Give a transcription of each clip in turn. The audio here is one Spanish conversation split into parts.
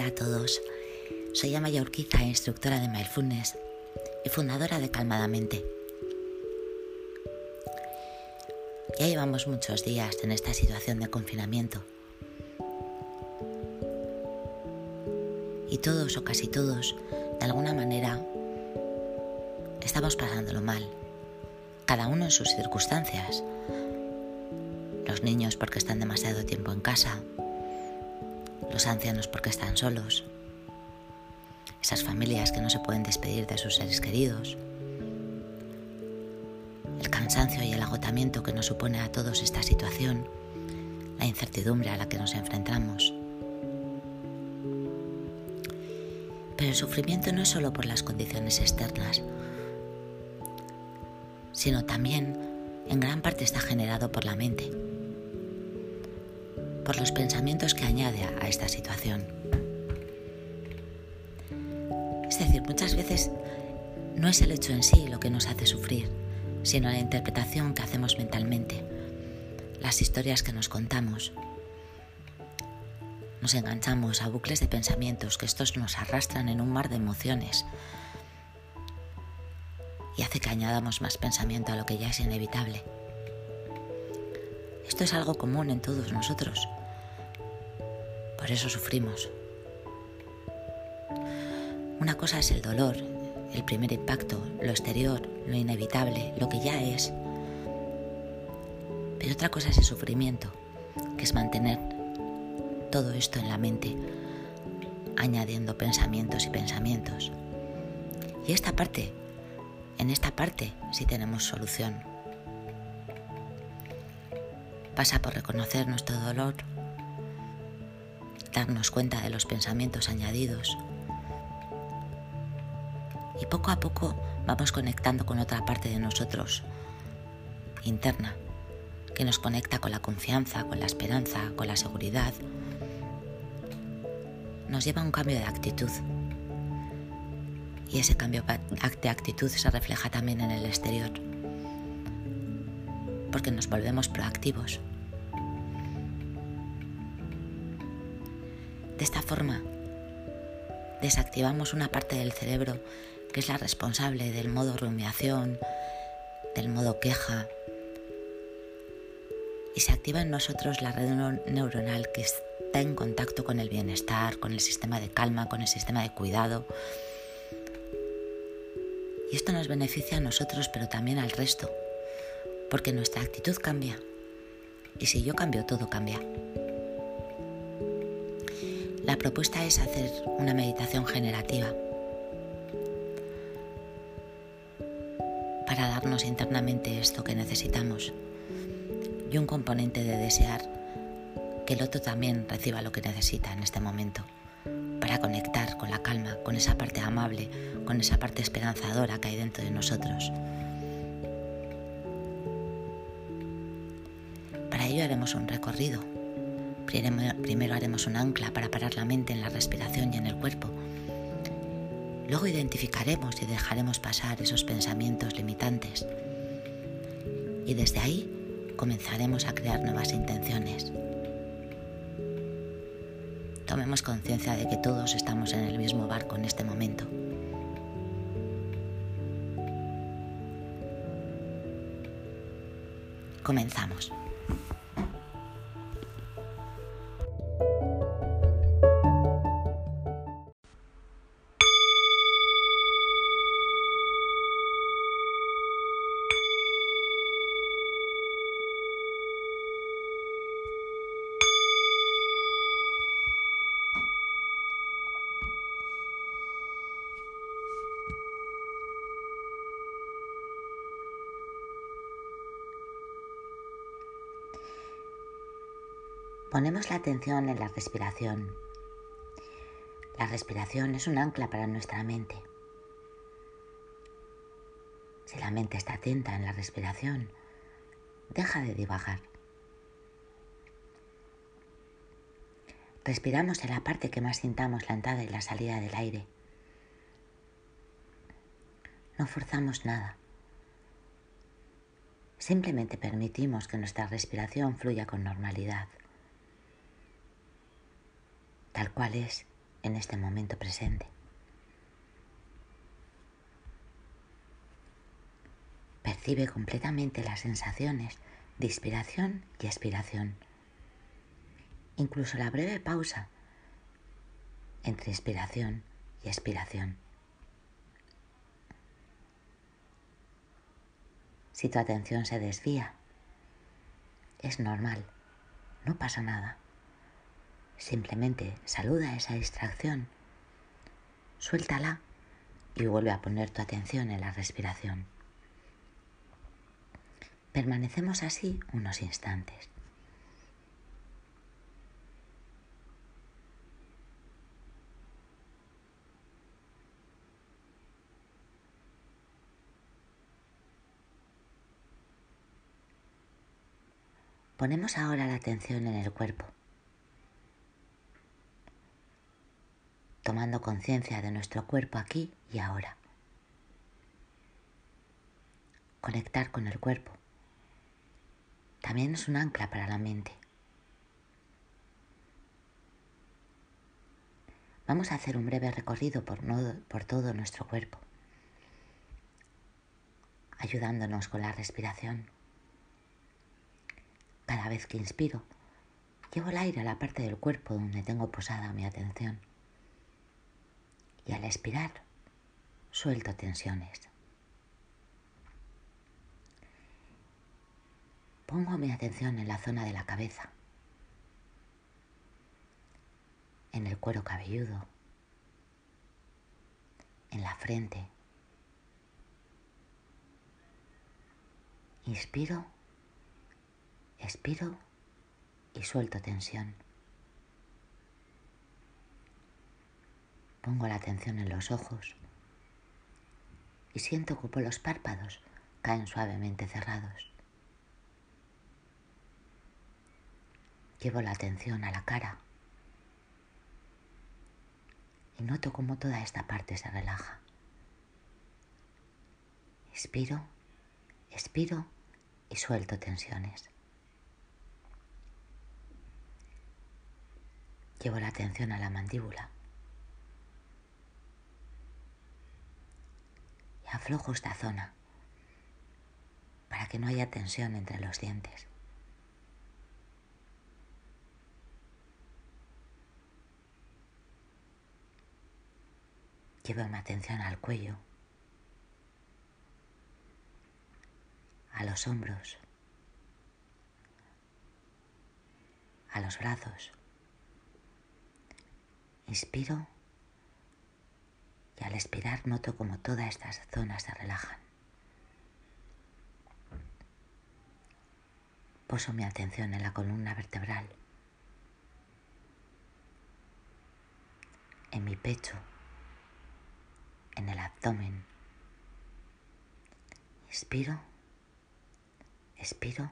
Hola a todos, soy Amaya Urquiza, instructora de Mindfulness y fundadora de Calmadamente. Ya llevamos muchos días en esta situación de confinamiento. Y todos o casi todos, de alguna manera, estamos pasándolo mal, cada uno en sus circunstancias. Los niños porque están demasiado tiempo en casa, los ancianos porque están solos, esas familias que no se pueden despedir de sus seres queridos, el cansancio y el agotamiento que nos supone a todos esta situación, la incertidumbre a la que nos enfrentamos. Pero el sufrimiento no es solo por las condiciones externas, sino también en gran parte está generado por la mente por los pensamientos que añade a esta situación. Es decir, muchas veces no es el hecho en sí lo que nos hace sufrir, sino la interpretación que hacemos mentalmente, las historias que nos contamos. Nos enganchamos a bucles de pensamientos que estos nos arrastran en un mar de emociones y hace que añadamos más pensamiento a lo que ya es inevitable. Esto es algo común en todos nosotros. Por eso sufrimos. Una cosa es el dolor, el primer impacto, lo exterior, lo inevitable, lo que ya es. Pero otra cosa es el sufrimiento, que es mantener todo esto en la mente, añadiendo pensamientos y pensamientos. Y esta parte, en esta parte sí tenemos solución. Pasa por reconocer nuestro dolor, darnos cuenta de los pensamientos añadidos. Y poco a poco vamos conectando con otra parte de nosotros, interna, que nos conecta con la confianza, con la esperanza, con la seguridad. Nos lleva a un cambio de actitud. Y ese cambio de actitud se refleja también en el exterior, porque nos volvemos proactivos De esta forma, desactivamos una parte del cerebro que es la responsable del modo rumiación, del modo queja, y se activa en nosotros la red neuronal que está en contacto con el bienestar, con el sistema de calma, con el sistema de cuidado. Y esto nos beneficia a nosotros, pero también al resto, porque nuestra actitud cambia. Y si yo cambio, todo cambia. Propuesta es hacer una meditación generativa. Para darnos internamente esto que necesitamos. Y un componente de desear que el otro también reciba lo que necesita en este momento. Para conectar con la calma, con esa parte amable, con esa parte esperanzadora que hay dentro de nosotros. Para ello haremos un recorrido Primero haremos un ancla para parar la mente en la respiración y en el cuerpo. Luego identificaremos y dejaremos pasar esos pensamientos limitantes. Y desde ahí comenzaremos a crear nuevas intenciones. Tomemos conciencia de que todos estamos en el mismo barco en este momento. Comenzamos. Ponemos la atención en la respiración. La respiración es un ancla para nuestra mente. Si la mente está atenta en la respiración, deja de divagar. Respiramos en la parte que más sintamos la entrada y la salida del aire. No forzamos nada. Simplemente permitimos que nuestra respiración fluya con normalidad tal cual es en este momento presente. Percibe completamente las sensaciones de inspiración y expiración. Incluso la breve pausa entre inspiración y expiración. Si tu atención se desvía, es normal, no pasa nada. Simplemente saluda esa distracción, suéltala y vuelve a poner tu atención en la respiración. Permanecemos así unos instantes. Ponemos ahora la atención en el cuerpo, tomando conciencia de nuestro cuerpo aquí y ahora. Conectar con el cuerpo también es un ancla para la mente. Vamos a hacer un breve recorrido por, todo nuestro cuerpo, ayudándonos con la respiración. Cada vez que inspiro, llevo el aire a la parte del cuerpo donde tengo posada mi atención. Y al expirar, suelto tensiones. Pongo mi atención en la zona de la cabeza, en el cuero cabelludo, en la frente. Inspiro Expiro y suelto tensión. Pongo la atención en los ojos y siento como los párpados caen suavemente cerrados. Llevo la atención a la cara y noto cómo toda esta parte se relaja. Expiro, expiro y suelto tensiones. Llevo la atención a la mandíbula. Y aflojo esta zona para que no haya tensión entre los dientes. Llevo mi atención al cuello, a los hombros, a los brazos. Inspiro y al expirar noto como todas estas zonas se relajan. Poso mi atención en la columna vertebral, en mi pecho, en el abdomen. Inspiro, expiro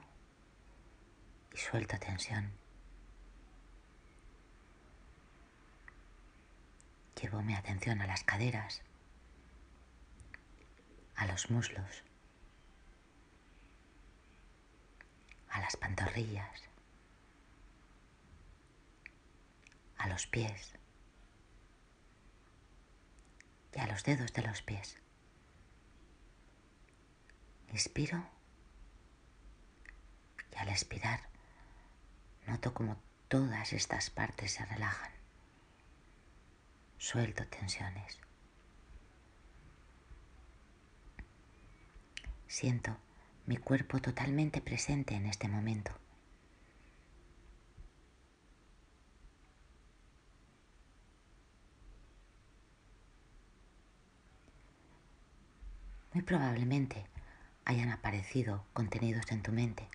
y suelto tensión. Llevo mi atención a las caderas, a los muslos, a las pantorrillas, a los pies y a los dedos de los pies. Inspiro y al expirar noto como todas estas partes se relajan. Suelto tensiones. Siento mi cuerpo totalmente presente en este momento. Muy probablemente hayan aparecido contenidos en tu mente,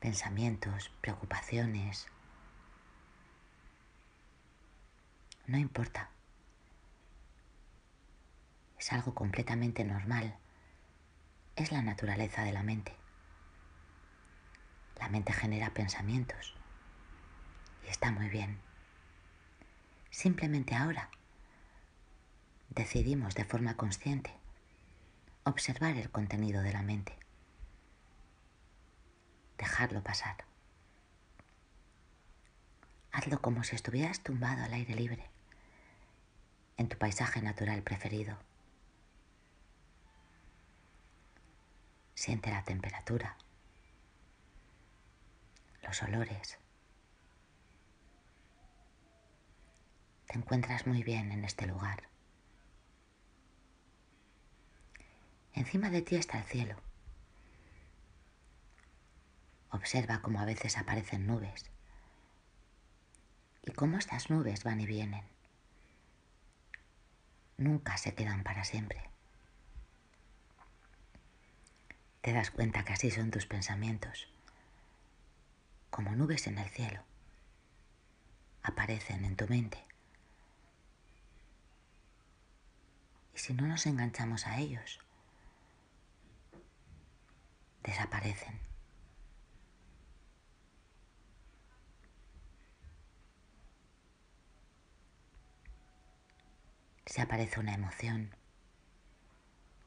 pensamientos, preocupaciones, No importa. Es algo completamente normal. Es la naturaleza de la mente. La mente genera pensamientos. Y está muy bien. Simplemente ahora decidimos de forma consciente observar el contenido de la mente. Dejarlo pasar. Hazlo como si estuvieras tumbado al aire libre, en tu paisaje natural preferido. Siente la temperatura, los olores. Te encuentras muy bien en este lugar. Encima de ti está el cielo. Observa cómo a veces aparecen nubes y cómo estas nubes van y vienen. Nunca se quedan para siempre. Te das cuenta que así son tus pensamientos, como nubes en el cielo. Aparecen en tu mente. Y si no nos enganchamos a ellos, desaparecen. Si aparece una emoción,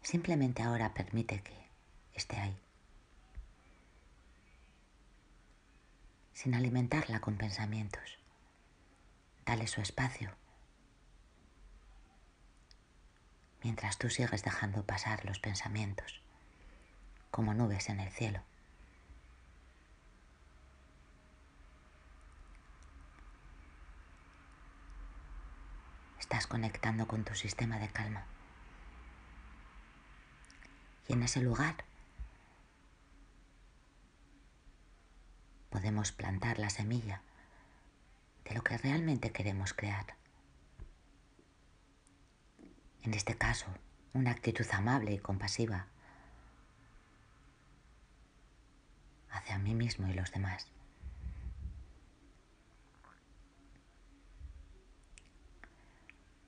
simplemente ahora permite que esté ahí, sin alimentarla con pensamientos. Dale su espacio, mientras tú sigues dejando pasar los pensamientos como nubes en el cielo. Estás conectando con tu sistema de calma. Y en ese lugar podemos plantar la semilla de lo que realmente queremos crear. En este caso, una actitud amable y compasiva hacia mí mismo y los demás.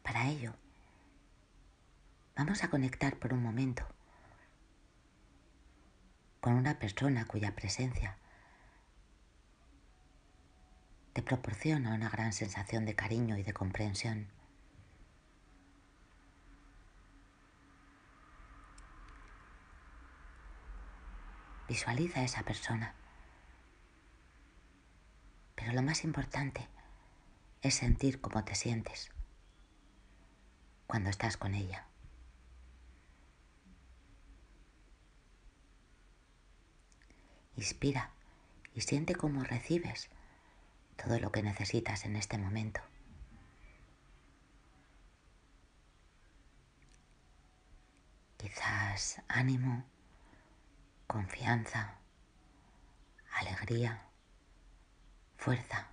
Para ello, vamos a conectar por un momento con una persona cuya presencia te proporciona una gran sensación de cariño y de comprensión. Visualiza a esa persona. Pero lo más importante es sentir cómo te sientes cuando estás con ella. Inspira y siente cómo recibes todo lo que necesitas en este momento. Quizás ánimo, confianza, alegría, fuerza.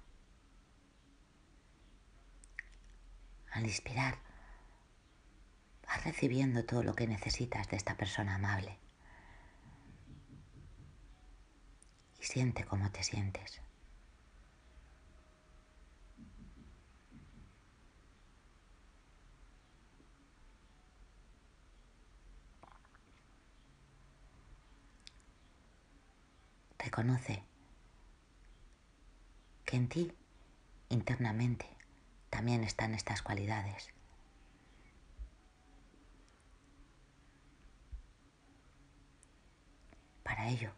Al inspirar, vas recibiendo todo lo que necesitas de esta persona amable. Y siente cómo te sientes. Reconoce que en ti internamente también están estas cualidades. Para ello,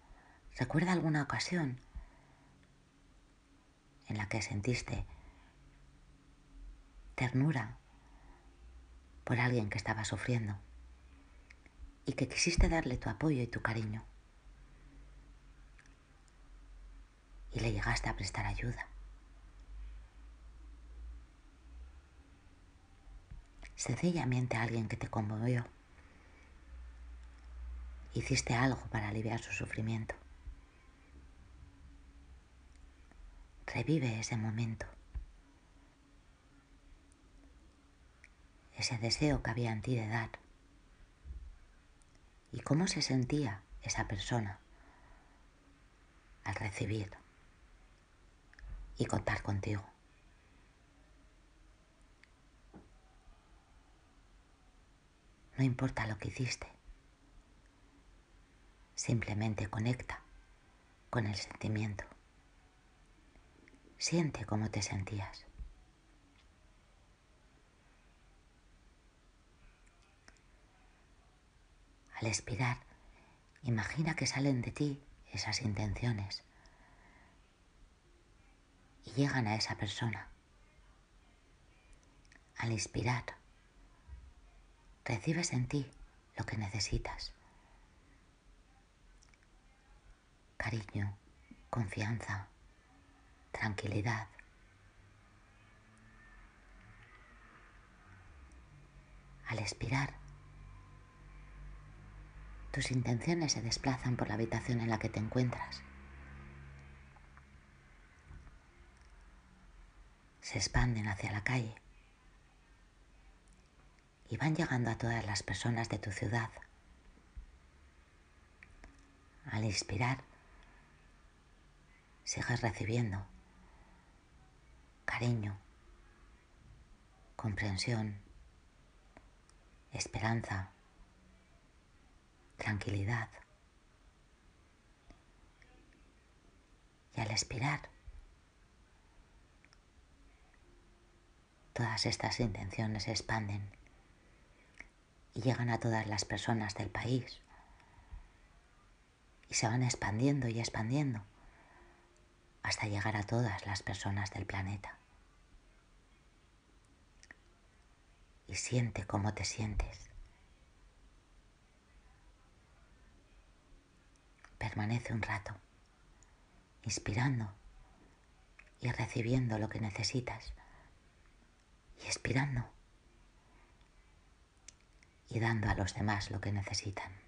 recuerda alguna ocasión en la que sentiste ternura por alguien que estaba sufriendo y que quisiste darle tu apoyo y tu cariño y le llegaste a prestar ayuda. Sencillamente a alguien que te conmovió hiciste algo para aliviar su sufrimiento. Revive ese momento, ese deseo que había en ti de dar y cómo se sentía esa persona al recibir y contar contigo. No importa lo que hiciste, Simplemente conecta con el sentimiento. Siente cómo te sentías. Al expirar, imagina que salen de ti esas intenciones y llegan a esa persona. Al inspirar, recibes en ti lo que necesitas. Cariño, confianza, tranquilidad. Al expirar, tus intenciones se desplazan por la habitación en la que te encuentras. Se expanden hacia la calle y van llegando a todas las personas de tu ciudad. Al inspirar, sigues recibiendo cariño, comprensión, esperanza, tranquilidad. Y al expirar, todas estas intenciones se expanden y llegan a todas las personas del país y se van expandiendo y expandiendo hasta llegar a todas las personas del planeta. Y siente cómo te sientes. Permanece un rato, inspirando y recibiendo lo que necesitas y expirando y dando a los demás lo que necesitan.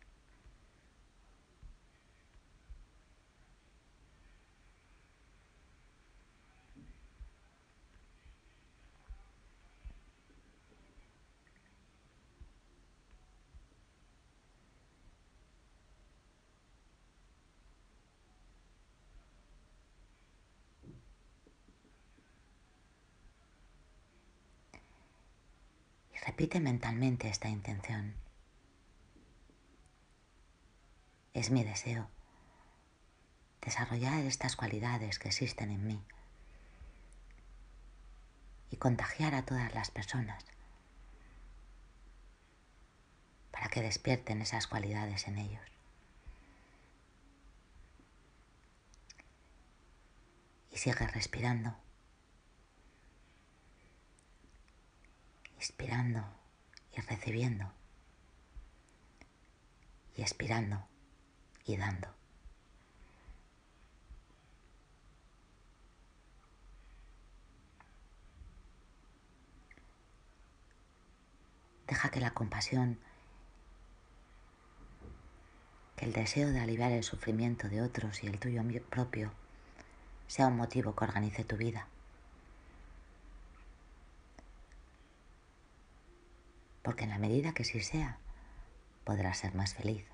Repite mentalmente esta intención. Es mi deseo desarrollar estas cualidades que existen en mí y contagiar a todas las personas para que despierten esas cualidades en ellos. Y sigue respirando. Inspirando y recibiendo, y expirando y dando. Deja que la compasión, que el deseo de aliviar el sufrimiento de otros y el tuyo propio sea un motivo que organice tu vida. Porque en la medida que sí sea, podrás ser más feliz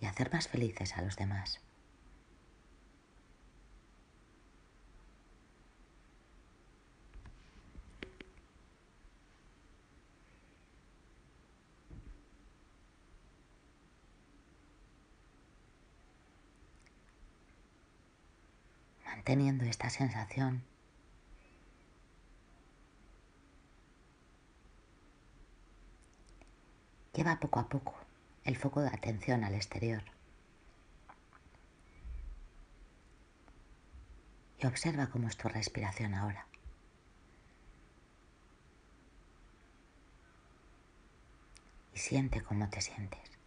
y hacer más felices a los demás. Manteniendo esta sensación Lleva poco a poco el foco de atención al exterior. Y observa cómo es tu respiración ahora. Y siente cómo te sientes.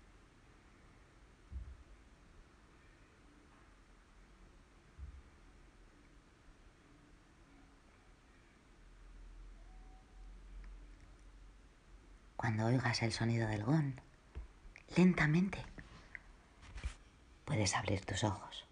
Cuando oigas el sonido del gong, lentamente puedes abrir tus ojos.